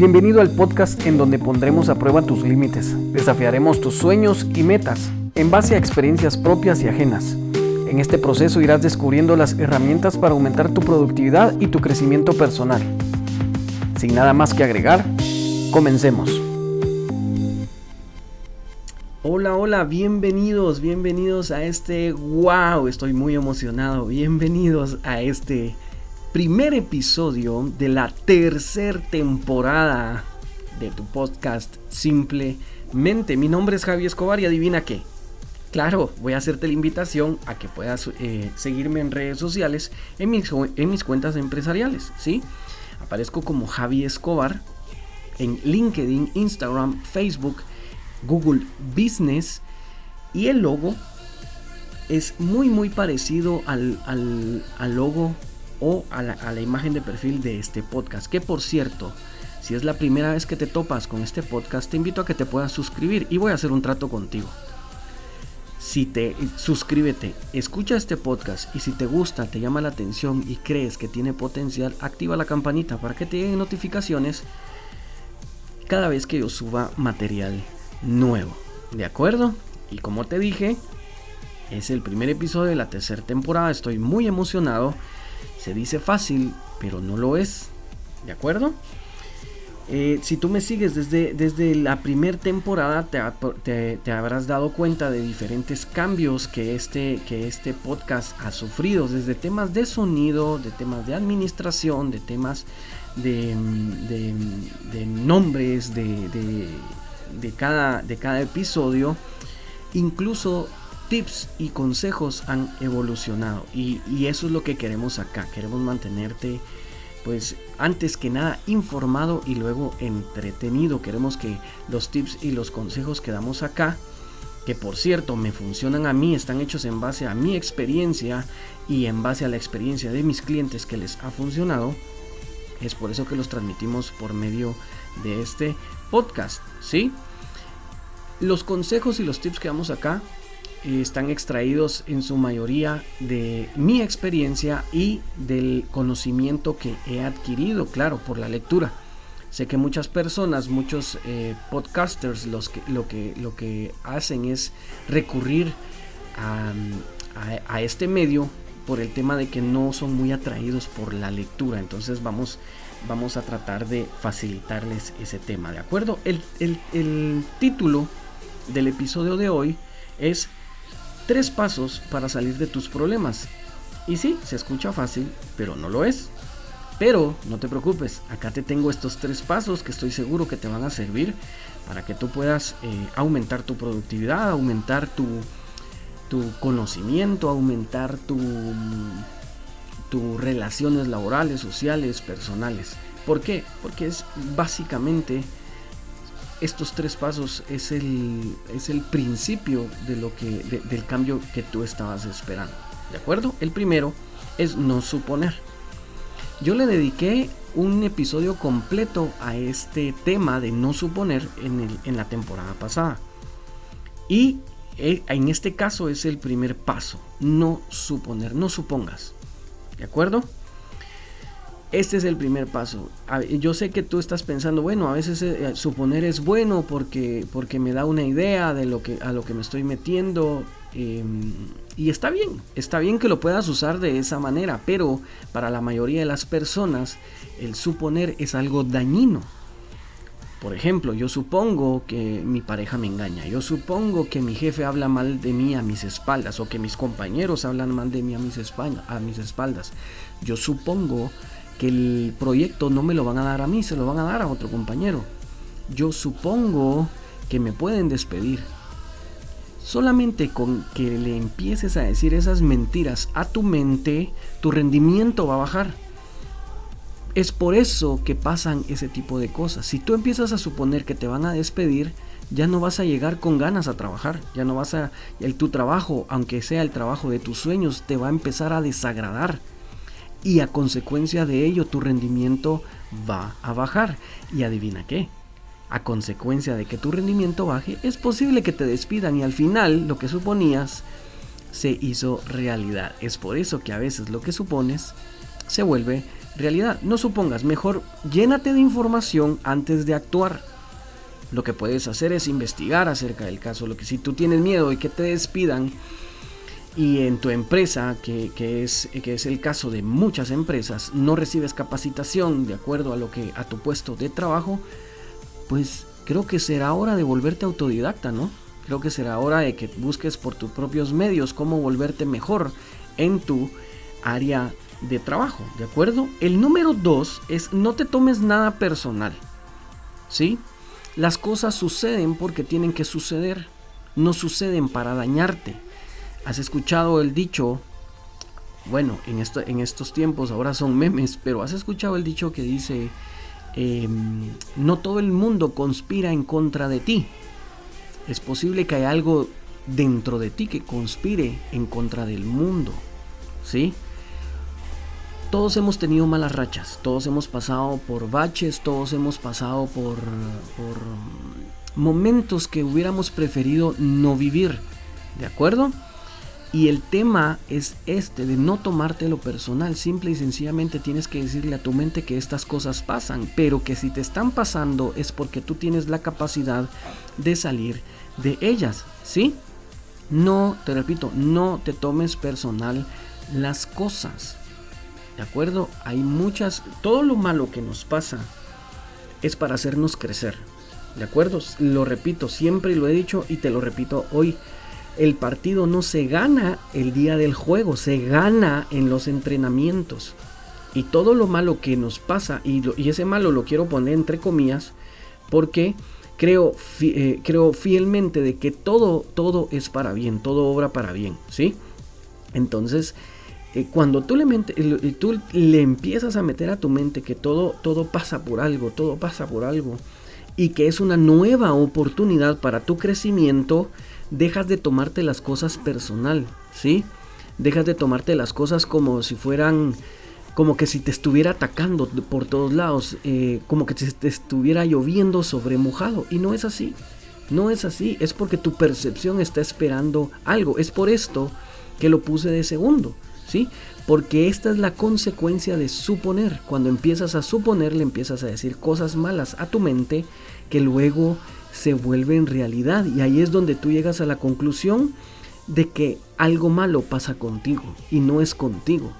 Bienvenido al podcast en donde pondremos a prueba tus límites, desafiaremos tus sueños y metas en base a experiencias propias y ajenas. En este proceso irás descubriendo las herramientas para aumentar tu productividad y tu crecimiento personal. Sin nada más que agregar, comencemos. Hola, hola, bienvenidos, bienvenidos a este, wow, estoy muy emocionado, bienvenidos a este primer episodio de la tercera temporada de tu podcast Simplemente. Mi nombre es Javi Escobar y adivina qué. Claro, voy a hacerte la invitación a que puedas eh, seguirme en redes sociales, en mis, en mis cuentas empresariales, ¿sí? Aparezco como Javi Escobar en LinkedIn, Instagram, Facebook, Google Business y el logo es muy muy parecido al, al logo o a la, imagen de perfil de este podcast. Que por cierto, si es la primera vez que te topas con este podcast, te invito a que te puedas suscribir y voy a hacer un trato contigo. Si te suscríbete, escucha este podcast y si te gusta, te llama la atención y crees que tiene potencial, activa la campanita para que te lleguen notificaciones cada vez que yo suba material nuevo. ¿De acuerdo? Y como te dije, es el primer episodio de la tercera temporada, estoy muy emocionado se dice fácil, pero no lo es. ¿De acuerdo? Eh, si tú me sigues desde, desde la primera temporada, te, habrás dado cuenta de diferentes cambios que este, que este podcast ha sufrido, desde temas de sonido, de temas de administración, de temas de, nombres de, cada, de cada episodio, incluso tips y consejos han evolucionado y, eso es lo que queremos acá. Queremos mantenerte pues antes que nada informado y luego entretenido. Queremos que los tips y los consejos que damos acá, que por cierto me funcionan a mí, están hechos en base a mi experiencia y en base a la experiencia de mis clientes que les ha funcionado. Es por eso que los transmitimos por medio de este podcast, ¿sí? Los consejos y los tips que damos acá están extraídos en su mayoría de mi experiencia y del conocimiento que he adquirido, claro, por la lectura. Sé que muchas personas, muchos eh, podcasters, los que, lo, que, lo que hacen es recurrir a, a, este medio por el tema de que no son muy atraídos por la lectura. Entonces vamos, vamos a tratar de facilitarles ese tema, ¿de acuerdo? El, el, el título del episodio de hoy es Tres pasos para salir de tus problemas. Y sí, se escucha fácil, pero no lo es. Pero no te preocupes, acá te tengo estos tres pasos que estoy seguro que te van a servir para que tú puedas eh, aumentar tu productividad, aumentar tu, tu conocimiento, aumentar tu, tus relaciones laborales, sociales, personales. ¿Por qué? Porque es básicamente estos tres pasos es el, es el principio de lo que, del cambio que tú estabas esperando. ¿De acuerdo? El primero es no suponer. Yo le dediqué un episodio completo a este tema de no suponer en, en la temporada pasada. Y eh, en este caso es el primer paso. No suponer, no supongas. ¿De acuerdo? Este es el primer paso. Yo sé que tú estás pensando, bueno, a veces eh, suponer es bueno porque, porque me da una idea de lo que, a lo que me estoy metiendo. Em, y está bien, está bien que lo puedas usar de esa manera, pero para la mayoría de las personas el suponer es algo dañino. Por ejemplo, yo supongo que mi pareja me engaña, yo supongo que mi jefe habla mal de mí a mis espaldas o que mis compañeros hablan mal de mí a mis, a mis espaldas. Yo supongo que el proyecto no me lo van a dar a mí, se lo van a dar a otro compañero. Yo supongo que me pueden despedir. Solamente con que le empieces a decir esas mentiras a tu mente, tu rendimiento va a bajar. Es por eso que pasan ese tipo de cosas. Si tú empiezas a suponer que te van a despedir, ya no vas a llegar con ganas a trabajar, ya no vas a el tu trabajo, aunque sea el trabajo de tus sueños, te va a empezar a desagradar y a consecuencia de ello tu rendimiento va a bajar. Y adivina qué, a consecuencia de que tu rendimiento baje, es posible que te despidan y al final lo que suponías se hizo realidad. Es por eso que a veces lo que supones se vuelve realidad. No supongas, mejor llénate de información antes de actuar. Lo que puedes hacer es investigar acerca del caso. Lo que si tú tienes miedo de que te despidan y en tu empresa, que, es, que es el caso de muchas empresas, no recibes capacitación de acuerdo a lo que a tu puesto de trabajo, pues creo que será hora de volverte autodidacta, ¿no? Creo que será hora de que busques por tus propios medios cómo volverte mejor en tu área de trabajo, ¿de acuerdo? El número dos es no te tomes nada personal, ¿sí? Las cosas suceden porque tienen que suceder, no suceden para dañarte. ¿Has escuchado el dicho? Bueno, en, esto, en estos tiempos ahora son memes, pero has escuchado el dicho que dice, em, no todo el mundo conspira en contra de ti. Es posible que haya algo dentro de ti que conspire en contra del mundo. ¿Sí? todos hemos tenido malas rachas, todos hemos pasado por baches, todos hemos pasado por, momentos que hubiéramos preferido no vivir, ¿de acuerdo? Y el tema es este, de no tomarte lo personal, simple y sencillamente tienes que decirle a tu mente que estas cosas pasan, pero que si te están pasando es porque tú tienes la capacidad de salir de ellas, ¿sí? No, te repito, no te tomes personal las cosas. ¿De acuerdo? Hay muchas, todo lo malo que nos pasa es para hacernos crecer. ¿De acuerdo? Lo repito, siempre lo he dicho y te lo repito hoy. El partido no se gana el día del juego, se gana en los entrenamientos. Y todo lo malo que nos pasa, y, ese malo lo quiero poner entre comillas, porque creo, eh, creo fielmente de que todo, todo es para bien, todo obra para bien, ¿sí? Entonces, eh, cuando tú le, tú le empiezas a meter a tu mente que todo, todo pasa por algo, todo pasa por algo, y que es una nueva oportunidad para tu crecimiento, dejas de tomarte las cosas personal, ¿sí? Dejas de tomarte las cosas como si fueran, como que si te estuviera atacando por todos lados, eh, como que te estuviera lloviendo sobre mojado, y no es así. No es así, es porque tu percepción está esperando algo. Es por esto que lo puse de segundo. ¿Sí? Porque esta es la consecuencia de suponer. Cuando empiezas a suponer, le empiezas a decir cosas malas a tu mente que luego se vuelven realidad. Y ahí es donde tú llegas a la conclusión de que algo malo pasa contigo y no es contigo.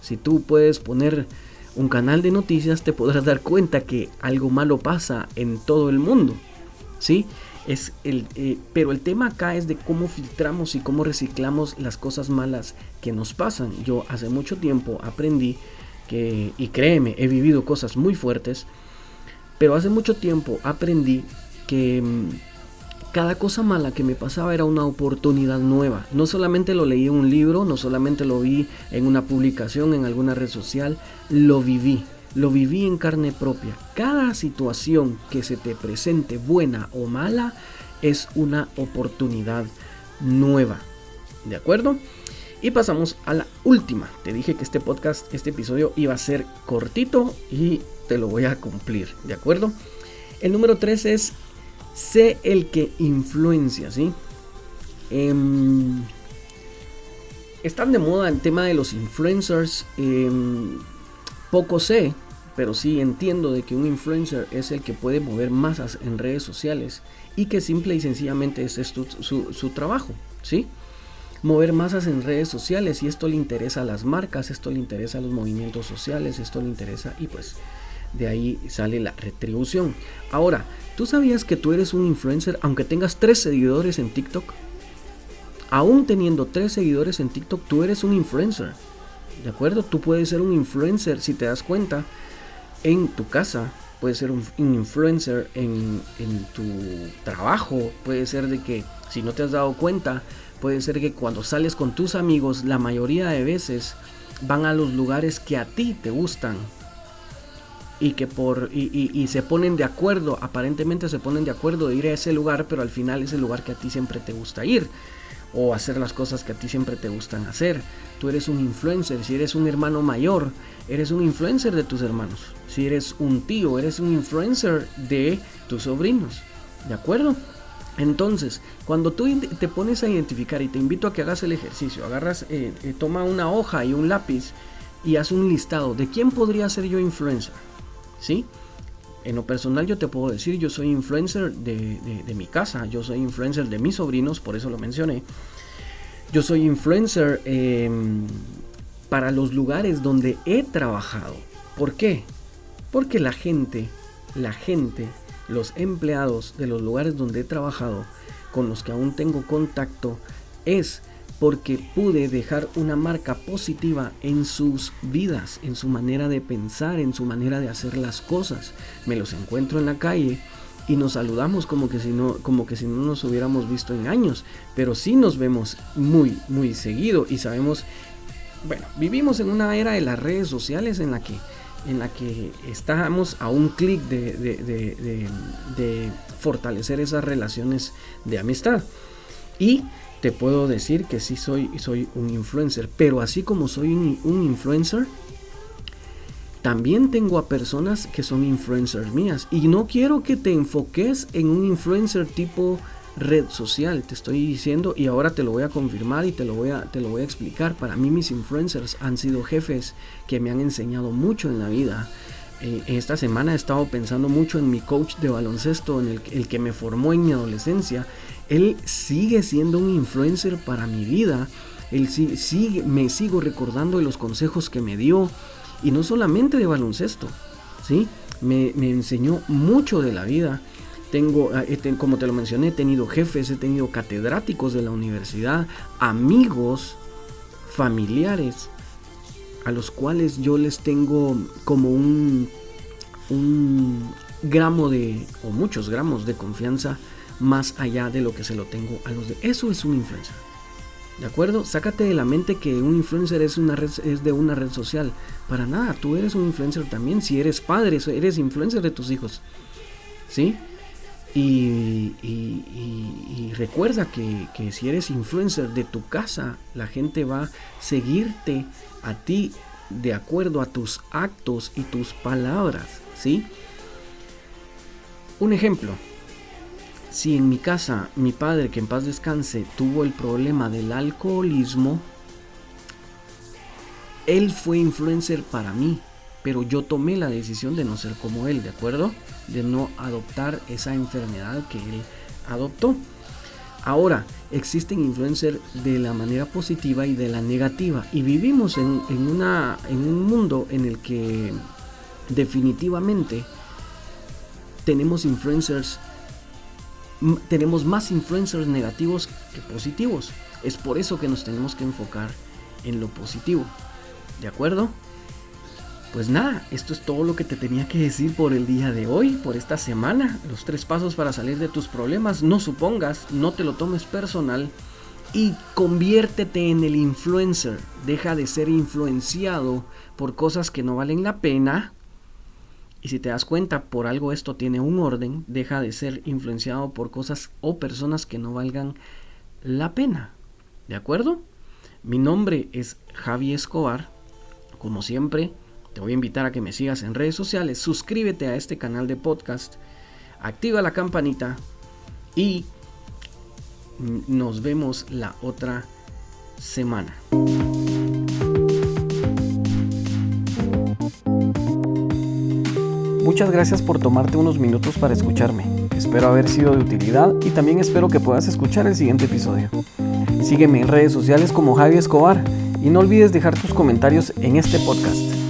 Si tú puedes poner un canal de noticias, te podrás dar cuenta que algo malo pasa en todo el mundo. ¿Sí? Es el, eh, pero el tema acá es de cómo filtramos y cómo reciclamos las cosas malas que nos pasan. Yo hace mucho tiempo aprendí que, y créeme, he vivido cosas muy fuertes, pero hace mucho tiempo aprendí que mm, cada cosa mala que me pasaba era una oportunidad nueva. No solamente lo leí en un libro, no solamente lo vi en una publicación, en alguna red social, lo viví lo viví en carne propia. Cada situación que se te presente, buena o mala, es una oportunidad nueva. ¿De acuerdo? Y pasamos a la última. Te dije que este podcast, este episodio iba a ser cortito y te lo voy a cumplir. ¿De acuerdo? El número 3 es sé el que influencia, ¿sí? Em, están de moda el tema de los influencers. Em, poco sé, pero sí entiendo de que un influencer es el que puede mover masas en redes sociales y que simple y sencillamente es esto su, su trabajo, ¿sí? Mover masas en redes sociales y esto le interesa a las marcas, esto le interesa a los movimientos sociales, esto le interesa y pues de ahí sale la retribución. Ahora, ¿tú sabías que tú eres un influencer aunque tengas tres seguidores en TikTok? Aún teniendo tres seguidores en TikTok, tú eres un influencer. ¿De acuerdo? Tú puedes ser un influencer si te das cuenta en tu casa, puedes ser un, influencer en, en, tu trabajo, puede ser de que si no te has dado cuenta, puede ser que cuando sales con tus amigos, la mayoría de veces van a los lugares que a ti te gustan. Y que por y, y, se ponen de acuerdo, aparentemente se ponen de acuerdo de ir a ese lugar, pero al final es el lugar que a ti siempre te gusta ir o hacer las cosas que a ti siempre te gustan hacer. Tú eres un influencer, si eres un hermano mayor, eres un influencer de tus hermanos. Si eres un tío, eres un influencer de tus sobrinos. ¿De acuerdo? Entonces, cuando tú te pones a identificar y te invito a que hagas el ejercicio, agarras, eh, eh, toma una hoja y un lápiz y haz un listado de quién podría ser yo influencer. ¿Sí? En lo personal yo te puedo decir, yo soy influencer de, mi casa, yo soy influencer de mis sobrinos, por eso lo mencioné. Yo soy influencer em, para los lugares donde he trabajado. ¿Por qué? Porque la gente, la gente, los empleados de los lugares donde he trabajado, con los que aún tengo contacto, es porque pude dejar una marca positiva en sus vidas, en su manera de pensar, en su manera de hacer las cosas. Me los encuentro en la calle y nos saludamos como que si no, como que si no nos hubiéramos visto en años, pero sí nos vemos muy, muy seguido y sabemos, bueno, vivimos en una era de las redes sociales en la que en la que estamos a un clic de, de, fortalecer esas relaciones de amistad. Y te puedo decir que sí soy, soy un influencer, pero así como soy un, influencer, también tengo a personas que son influencers mías. Y no quiero que te enfoques en un influencer tipo red social, te estoy diciendo y ahora te lo voy a confirmar y te lo voy a, te lo voy a explicar. Para mí mis influencers han sido jefes que me han enseñado mucho en la vida. Eh, esta semana he estado pensando mucho en mi coach de baloncesto, en el, el que me formó en mi adolescencia él sigue siendo un influencer para mi vida. Él me sigo recordando de los consejos que me dio. Y no solamente de baloncesto. ¿sí? Me, enseñó mucho de la vida. Tengo, ah, como te lo mencioné, he tenido jefes, he tenido catedráticos de la universidad, amigos, familiares, a los cuales yo les tengo como un, un gramo de, o muchos gramos de confianza más allá de lo que se lo tengo a los de... Eso es un influencer. ¿De acuerdo? Sácate de la mente que un influencer es, una es de una red social. Para nada, tú eres un influencer también. Si eres padre, eres influencer de tus hijos. ¿Sí? Y, y, recuerda que, que, si eres influencer de tu casa, la gente va a seguirte a ti de acuerdo a tus actos y tus palabras. ¿Sí? Un ejemplo si en mi casa mi padre, que en paz descanse, tuvo el problema del alcoholismo, él fue influencer para mí, pero yo tomé la decisión de no ser como él, ¿de acuerdo? De no adoptar esa enfermedad que él adoptó. Ahora, existen influencers de la manera positiva y de la negativa. Y vivimos en, en un mundo en el que definitivamente tenemos influencers tenemos más influencers negativos que positivos. Es por eso que nos tenemos que enfocar en lo positivo. ¿De acuerdo? Pues nada, esto es todo lo que te tenía que decir por el día de hoy, por esta semana. Los tres pasos para salir de tus problemas. No supongas, no te lo tomes personal y conviértete en el influencer. Deja de ser influenciado por cosas que no valen la pena y si te das cuenta, por algo esto tiene un orden, deja de ser influenciado por cosas o personas que no valgan la pena. ¿De acuerdo? Mi nombre es Javi Escobar. Como siempre, te voy a invitar a que me sigas en redes sociales, suscríbete a este canal de podcast, activa la campanita y nos vemos la otra semana. Muchas gracias por tomarte unos minutos para escucharme. Espero haber sido de utilidad y también espero que puedas escuchar el siguiente episodio. Sígueme en redes sociales como Javi Escobar y no olvides dejar tus comentarios en este podcast.